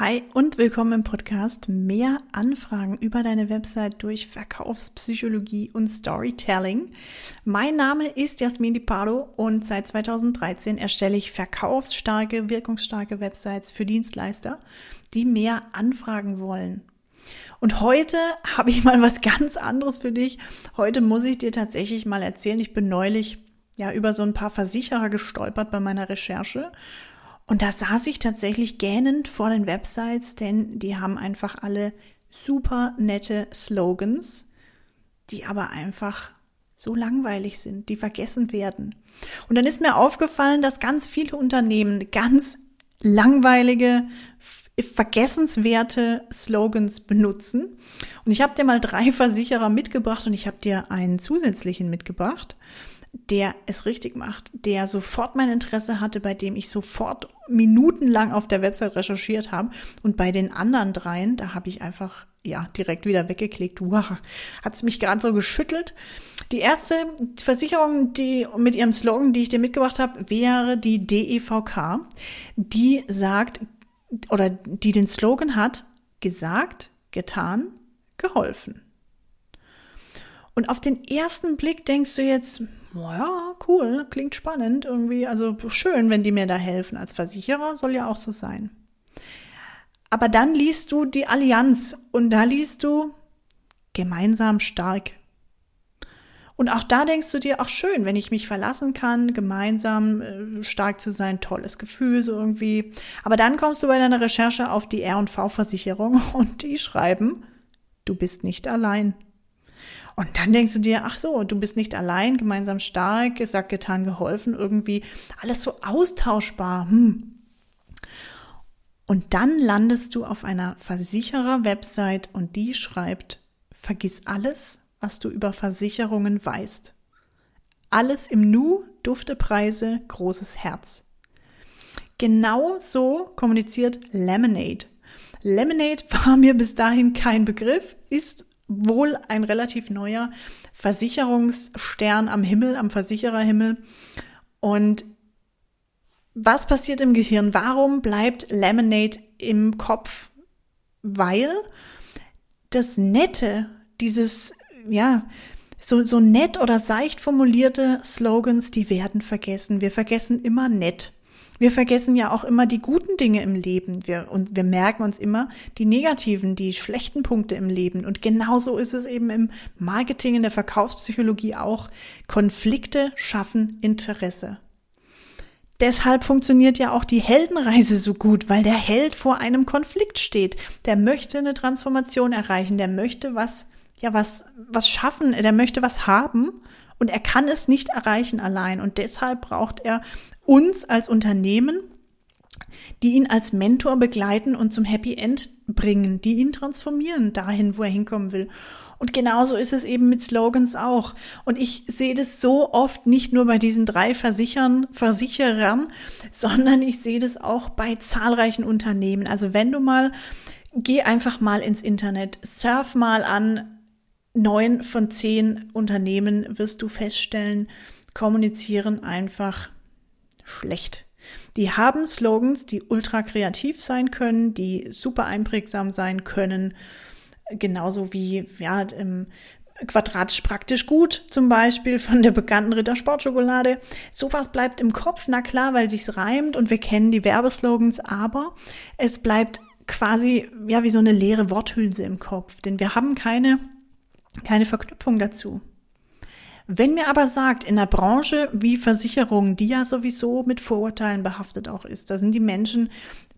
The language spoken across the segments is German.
Hi und willkommen im Podcast Mehr Anfragen über deine Website durch Verkaufspsychologie und Storytelling. Mein Name ist Jasmin Di Pardo und seit 2013 erstelle ich verkaufsstarke, wirkungsstarke Websites für Dienstleister, die mehr anfragen wollen. Und heute habe ich mal was ganz anderes für dich. Heute muss ich dir tatsächlich mal erzählen, ich bin neulich ja über so ein paar Versicherer gestolpert bei meiner Recherche und da saß ich tatsächlich gähnend vor den Websites, denn die haben einfach alle super nette Slogans, die aber einfach so langweilig sind, die vergessen werden. Und dann ist mir aufgefallen, dass ganz viele Unternehmen ganz langweilige, vergessenswerte Slogans benutzen. Und ich habe dir mal drei Versicherer mitgebracht und ich habe dir einen zusätzlichen mitgebracht der es richtig macht, der sofort mein Interesse hatte, bei dem ich sofort minutenlang auf der Website recherchiert habe. Und bei den anderen dreien, da habe ich einfach ja direkt wieder weggeklickt. Wow, hat es mich gerade so geschüttelt. Die erste Versicherung, die mit ihrem Slogan, die ich dir mitgebracht habe, wäre die DEVK. Die sagt oder die den Slogan hat: gesagt, getan, geholfen. Und auf den ersten Blick denkst du jetzt, ja, cool, klingt spannend irgendwie. Also schön, wenn die mir da helfen. Als Versicherer soll ja auch so sein. Aber dann liest du die Allianz und da liest du gemeinsam stark. Und auch da denkst du dir, ach schön, wenn ich mich verlassen kann, gemeinsam äh, stark zu sein, tolles Gefühl so irgendwie. Aber dann kommst du bei deiner Recherche auf die R&V-Versicherung und die schreiben, du bist nicht allein. Und dann denkst du dir, ach so, du bist nicht allein, gemeinsam stark, gesagt, getan, geholfen, irgendwie alles so austauschbar. Hm. Und dann landest du auf einer Versicherer-Website und die schreibt, vergiss alles, was du über Versicherungen weißt. Alles im Nu, Dufte, Preise, großes Herz. Genau so kommuniziert Lemonade. Lemonade war mir bis dahin kein Begriff, ist wohl ein relativ neuer Versicherungsstern am Himmel, am Versichererhimmel. Und was passiert im Gehirn? Warum bleibt Lemonade im Kopf? Weil das Nette, dieses, ja, so, so nett oder seicht formulierte Slogans, die werden vergessen. Wir vergessen immer nett. Wir vergessen ja auch immer die guten Dinge im Leben. Wir, und wir merken uns immer die negativen, die schlechten Punkte im Leben. Und genauso ist es eben im Marketing, in der Verkaufspsychologie auch. Konflikte schaffen Interesse. Deshalb funktioniert ja auch die Heldenreise so gut, weil der Held vor einem Konflikt steht. Der möchte eine Transformation erreichen, der möchte was, ja, was, was schaffen, der möchte was haben und er kann es nicht erreichen allein. Und deshalb braucht er uns als Unternehmen, die ihn als Mentor begleiten und zum Happy End bringen, die ihn transformieren dahin, wo er hinkommen will. Und genauso ist es eben mit Slogans auch. Und ich sehe das so oft nicht nur bei diesen drei Versichern, Versicherern, sondern ich sehe das auch bei zahlreichen Unternehmen. Also wenn du mal, geh einfach mal ins Internet, surf mal an neun von zehn Unternehmen wirst du feststellen, kommunizieren einfach schlecht. Die haben Slogans, die ultra kreativ sein können, die super einprägsam sein können, genauso wie ja, quadratisch praktisch gut, zum Beispiel von der bekannten Ritter Sportschokolade. Sowas bleibt im Kopf, na klar, weil sich's reimt und wir kennen die Werbeslogans, aber es bleibt quasi ja wie so eine leere Worthülse im Kopf, denn wir haben keine keine Verknüpfung dazu. Wenn mir aber sagt, in der Branche wie Versicherung, die ja sowieso mit Vorurteilen behaftet auch ist, da sind die Menschen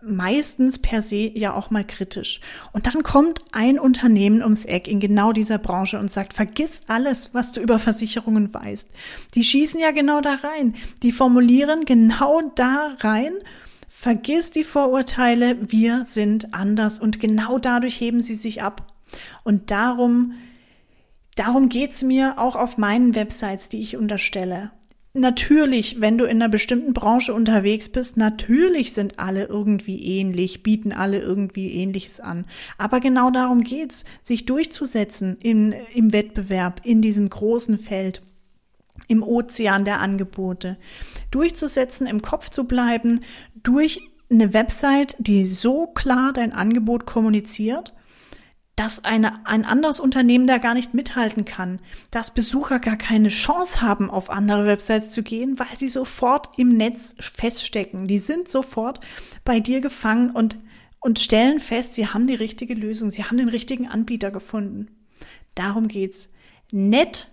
meistens per se ja auch mal kritisch. Und dann kommt ein Unternehmen ums Eck in genau dieser Branche und sagt, vergiss alles, was du über Versicherungen weißt. Die schießen ja genau da rein. Die formulieren genau da rein, vergiss die Vorurteile, wir sind anders. Und genau dadurch heben sie sich ab. Und darum Darum geht's mir auch auf meinen Websites, die ich unterstelle. Natürlich, wenn du in einer bestimmten Branche unterwegs bist, natürlich sind alle irgendwie ähnlich, bieten alle irgendwie Ähnliches an. Aber genau darum geht's, sich durchzusetzen in, im Wettbewerb, in diesem großen Feld, im Ozean der Angebote. Durchzusetzen, im Kopf zu bleiben, durch eine Website, die so klar dein Angebot kommuniziert, dass eine, ein anderes Unternehmen da gar nicht mithalten kann, dass Besucher gar keine Chance haben, auf andere Websites zu gehen, weil sie sofort im Netz feststecken. Die sind sofort bei dir gefangen und, und stellen fest, sie haben die richtige Lösung, sie haben den richtigen Anbieter gefunden. Darum geht's. Nett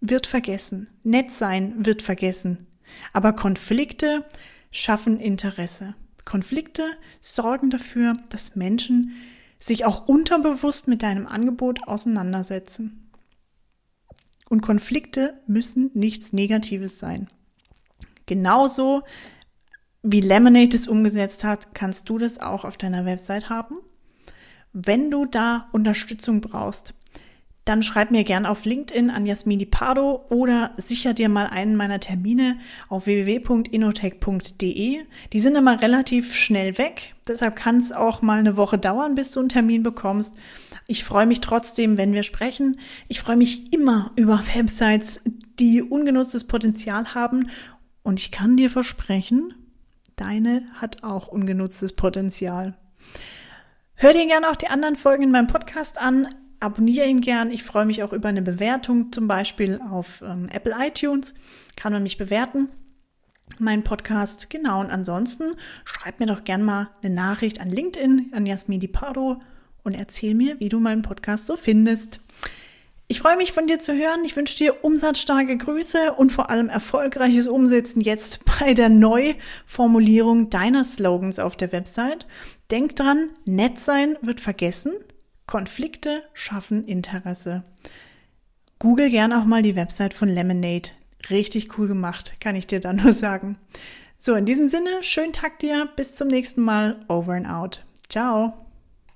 wird vergessen. Nett sein wird vergessen. Aber Konflikte schaffen Interesse. Konflikte sorgen dafür, dass Menschen sich auch unterbewusst mit deinem Angebot auseinandersetzen. Und Konflikte müssen nichts Negatives sein. Genauso wie Lemonade es umgesetzt hat, kannst du das auch auf deiner Website haben. Wenn du da Unterstützung brauchst, dann schreib mir gern auf LinkedIn an Jasmini Pardo oder sicher dir mal einen meiner Termine auf www.inotech.de. Die sind immer relativ schnell weg, deshalb kann es auch mal eine Woche dauern, bis du einen Termin bekommst. Ich freue mich trotzdem, wenn wir sprechen. Ich freue mich immer über Websites, die ungenutztes Potenzial haben und ich kann dir versprechen, deine hat auch ungenutztes Potenzial. Hör dir gerne auch die anderen Folgen in meinem Podcast an abonniere ihn gern. Ich freue mich auch über eine Bewertung, zum Beispiel auf ähm, Apple iTunes. Kann man mich bewerten. Mein Podcast, genau. Und ansonsten schreib mir doch gern mal eine Nachricht an LinkedIn, an Jasmin Di Pardo und erzähl mir, wie du meinen Podcast so findest. Ich freue mich von dir zu hören. Ich wünsche dir umsatzstarke Grüße und vor allem erfolgreiches Umsetzen jetzt bei der Neuformulierung deiner Slogans auf der Website. Denk dran, nett sein wird vergessen. Konflikte schaffen Interesse. Google gern auch mal die Website von Lemonade. Richtig cool gemacht, kann ich dir da nur sagen. So, in diesem Sinne, schönen Tag dir, bis zum nächsten Mal, over and out. Ciao.